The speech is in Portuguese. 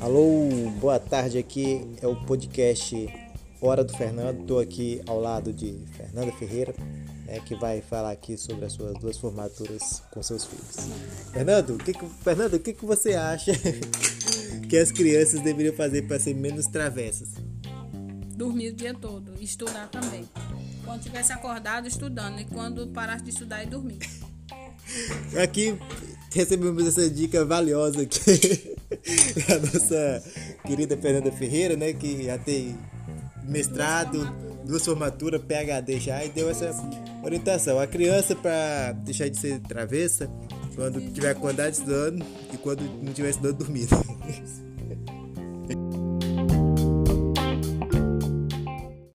Alô, boa tarde. Aqui é o podcast Hora do Fernando. Estou aqui ao lado de Fernanda Ferreira, né, que vai falar aqui sobre as suas duas formaturas com seus filhos. Fernando, o que, que, Fernando, o que, que você acha que as crianças deveriam fazer para ser menos travessas? Dormir o dia todo, estudar também. Quando tivesse acordado, estudando, e quando parasse de estudar, e dormir. Aqui recebemos essa dica valiosa aqui da nossa querida Fernanda Ferreira, né, que já tem mestrado, duas formaturas, PhD já, e deu essa orientação. A criança, para deixar de ser travessa, quando tiver acordado estudando e quando não estiver estudando, dormindo.